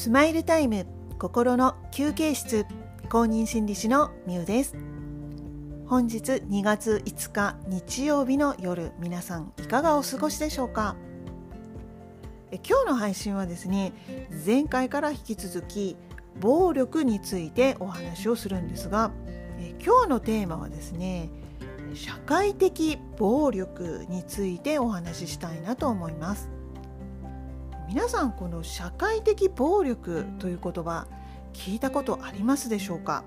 スマイルタイム心の休憩室公認心理師のみゆです。本日2月5日日曜日の夜皆さんいかがお過ごしでしょうか？え今日の配信はですね前回から引き続き暴力についてお話をするんですがえ今日のテーマはですね社会的暴力についてお話ししたいなと思います。皆さんこの社会的暴力という言葉聞いたことありますでしょうか？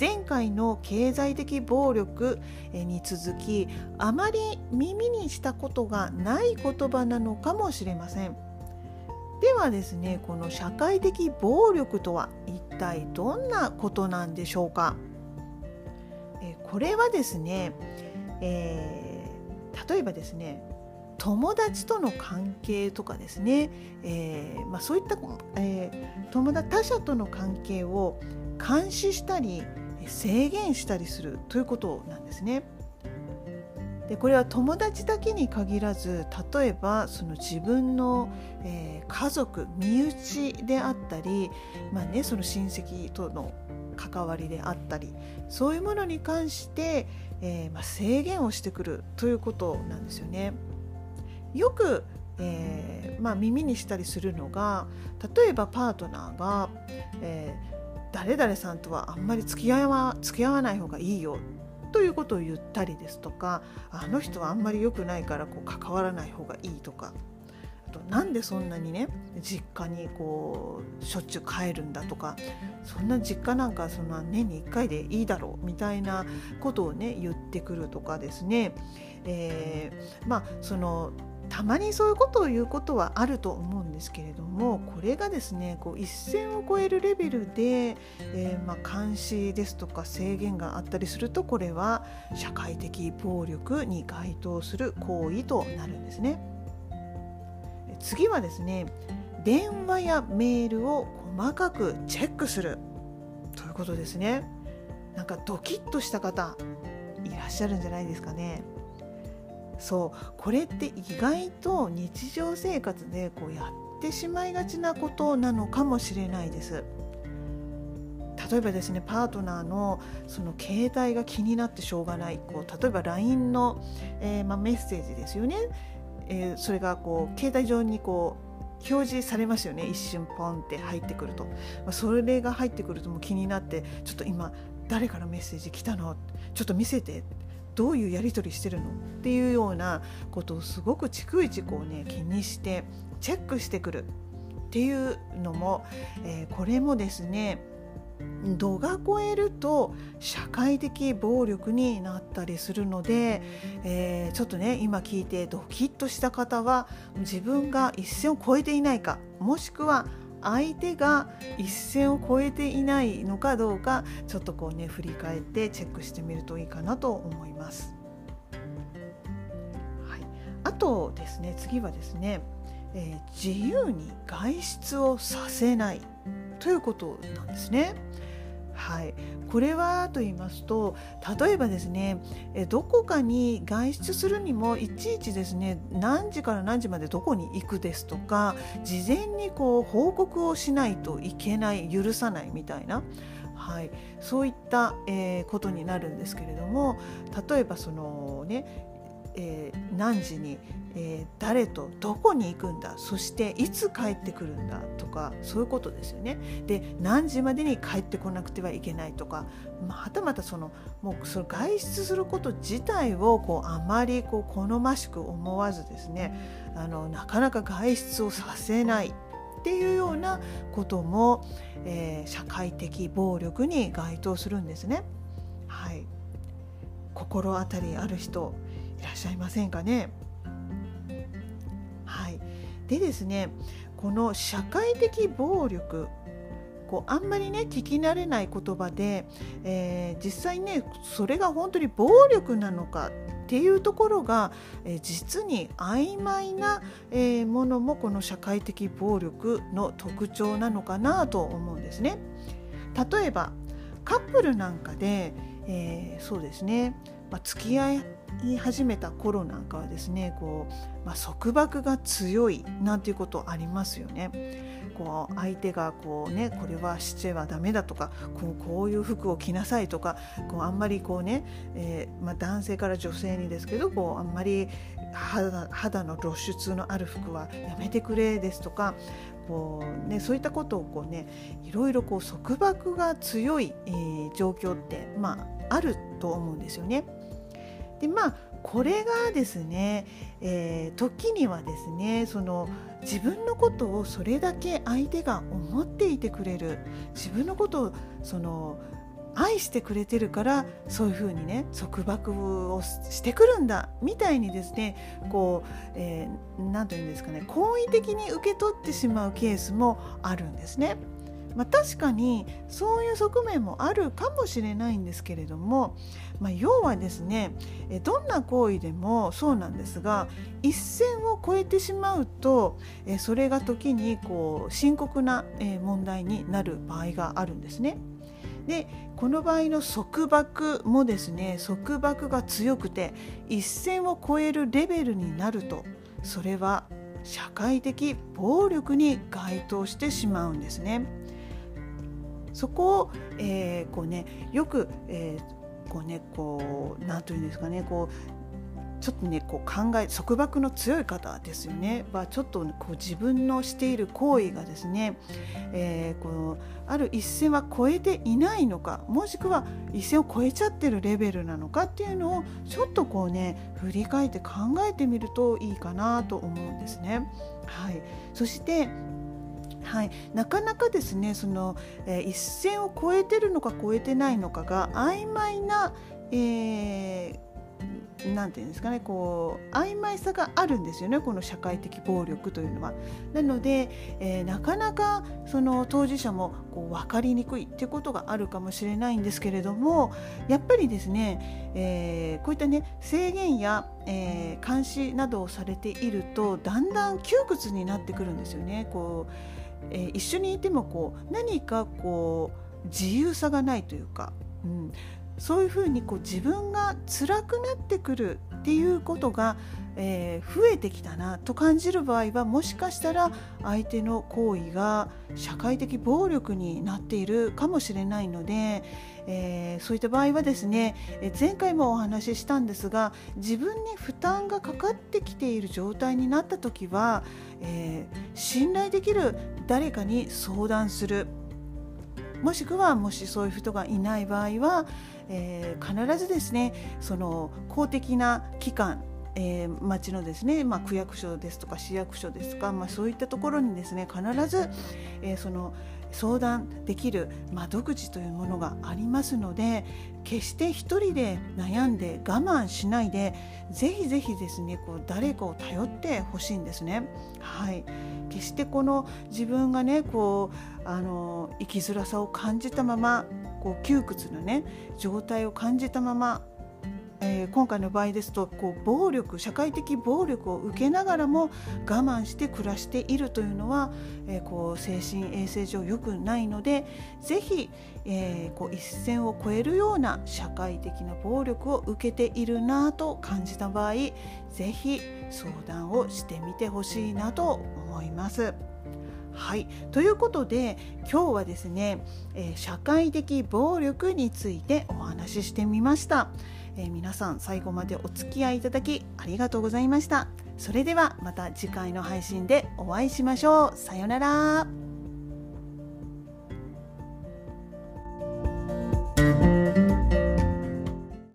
前回の経済的暴力に続きあまり耳にしたことがない言葉なのかもしれません。ではですねこの社会的暴力とは一体どんなことなんでしょうか？これはですね、えー、例えばですね友達との関係とかですね、えーまあ、そういった、えー、友達他者との関係を監視したり制限したりするということなんですね。でこれは友達だけに限らず例えばその自分の、えー、家族身内であったり、まあね、その親戚との関わりであったりそういうものに関して、えーまあ、制限をしてくるということなんですよね。よく、えーまあ、耳にしたりするのが例えばパートナーが、えー、誰々さんとはあんまり付き合わ付き合わない方がいいよということを言ったりですとかあの人はあんまり良くないからこう関わらない方がいいとかあとなんでそんなにね実家にこうしょっちゅう帰るんだとかそんな実家なんかそんな年に1回でいいだろうみたいなことをね言ってくるとかですね、えー、まあそのたまにそういうことを言うことはあると思うんですけれどもこれがですねこう一線を越えるレベルで、えー、ま、監視ですとか制限があったりするとこれは社会的暴力に該当する行為となるんですね。次はですね電話やメールを細かくチェックするということですね。なんかドキッとした方いらっしゃるんじゃないですかね。そうこれって意外と日常生活でこうやってしまいがちなことなのかもしれないです。例えばですねパートナーのその携帯が気になってしょうがない。こう例えば LINE の、えー、ま、メッセージですよね、えー、それがこう携帯上にこう表示されますよね。一瞬ポンって入ってくると、ま、それが入ってくるともう気になってちょっと今誰からメッセージ来たの？ちょっと見せて。どういうやり取りしてるのっていうようなことをすごく逐一こうね気にしてチェックしてくるっていうのも、えー、これもですね度が超えると社会的暴力になったりするので、えー、ちょっとね今聞いてドキッとした方は自分が一線を越えていないかもしくは相手が一線を越えていないのかどうかちょっとこうね振り返ってチェックしてみるといいかなと思います。はい、あとですね次はですね、えー、自由に外出をさせないということなんですね。はい、これはと言いますと例えばですねどこかに外出するにもいちいちですね何時から何時までどこに行くですとか事前にこう報告をしないといけない許さないみたいな。はい、そういった、えー、ことになるんですけれども例えばそのねえー、何時に、えー、誰とどこに行くんだそしていつ帰ってくるんだとかそういうことですよね。で何時までに帰ってこなくてはいけないとか、まあ、はたまたそのもうその外出すること自体をこうあまりこう好ましく思わずですねあのなかなか外出をさせないっていうようなことも、えー、社会的暴力に該当するんですね。はい、心当たりある人いらっしゃいませんかね。はい、でですねこの社会的暴力こうあんまりね聞き慣れない言葉で、えー、実際ねそれが本当に暴力なのかっていうところが、えー、実に曖昧な、えー、ものもこの社会的暴力の特徴なのかなと思うんですね。例えばカップルなんかで、えそうですね、まあ、付き合い始めた頃なんかはですねこう、まあ、束縛が強いなんていうことありますよね。こう相手がこうねこれはしてはダメだとかこうこういう服を着なさいとかこうあんまりこうね、えー、まあ、男性から女性にですけどこうあんまり肌肌の露出のある服はやめてくれですとかこう、ね、そういったことをこう、ね、いろいろこう束縛が強い、えー、状況って、まあ、あると思うんですよね。でまあこれがですね、えー、時にはですねその自分のことをそれだけ相手が思っていてくれる自分のことをその愛してくれてるからそういうふうにね束縛をしてくるんだみたいにですねこう何、えー、て言うんですかね好意的に受け取ってしまうケースもあるんですね。まあ、確かにそういう側面もあるかもしれないんですけれども、まあ、要はですねどんな行為でもそうなんですが一線を越えてしまうとそれが時にこう深刻な問題になる場合があるんですね。でこの場合の束縛もですね束縛が強くて一線を越えるレベルになるとそれは社会的暴力に該当してしまうんですね。そこを、えー、こうねよく、えー、こうねこう何というんですかねこうちょっとねこう考え束縛の強い方ですよねはちょっとこう自分のしている行為がですね、えー、このある一線は超えていないのかもしくは一線を超えちゃってるレベルなのかっていうのをちょっとこうね振り返って考えてみるといいかなと思うんですね。はい、そしてはい、なかなかですねその、えー、一線を越えてるのか越えてないのかが曖昧な、えー何て言うんですかねこう曖昧さがあるんですよねこの社会的暴力というのは。なので、えー、なかなかその当事者もこう分かりにくいっていうことがあるかもしれないんですけれどもやっぱりですね、えー、こういったね制限や、えー、監視などをされているとだんだん窮屈になってくるんですよね。こうえー、一緒にいてもこう何かこう自由さがないというか、うん、そういうふうにこう自分が辛くなってくるっていうことが、えー、増えてきたなと感じる場合はもしかしたら相手の行為が社会的暴力になっているかもしれないので、えー、そういった場合はですね前回もお話ししたんですが自分に負担がかかってきている状態になった時は、えー、信頼できる誰かに相談する。もしくはもしそういう人がいない場合は、えー、必ずですねその公的な機関えー、町のですね、まあ、区役所ですとか市役所ですとか、まあ、そういったところにですね必ず、えー、その相談できる窓口というものがありますので決して一人で悩んで我慢しないでぜひぜひですねこう誰かを頼ってほしいんですね。はい決してこの自分がねこうあの生きづらさを感じたままこう窮屈なね状態を感じたままえー、今回の場合ですとこう暴力社会的暴力を受けながらも我慢して暮らしているというのは、えー、こう精神衛生上良くないのでぜひ、えー、こう一線を越えるような社会的な暴力を受けているなと感じた場合ぜひ相談をしてみてほしいなと思います。はい。ということで今日はですね、えー、社会的暴力についてお話ししてみました。えー、皆さん最後までお付き合いいただきありがとうございました。それではまた次回の配信でお会いしましょう。さようなら。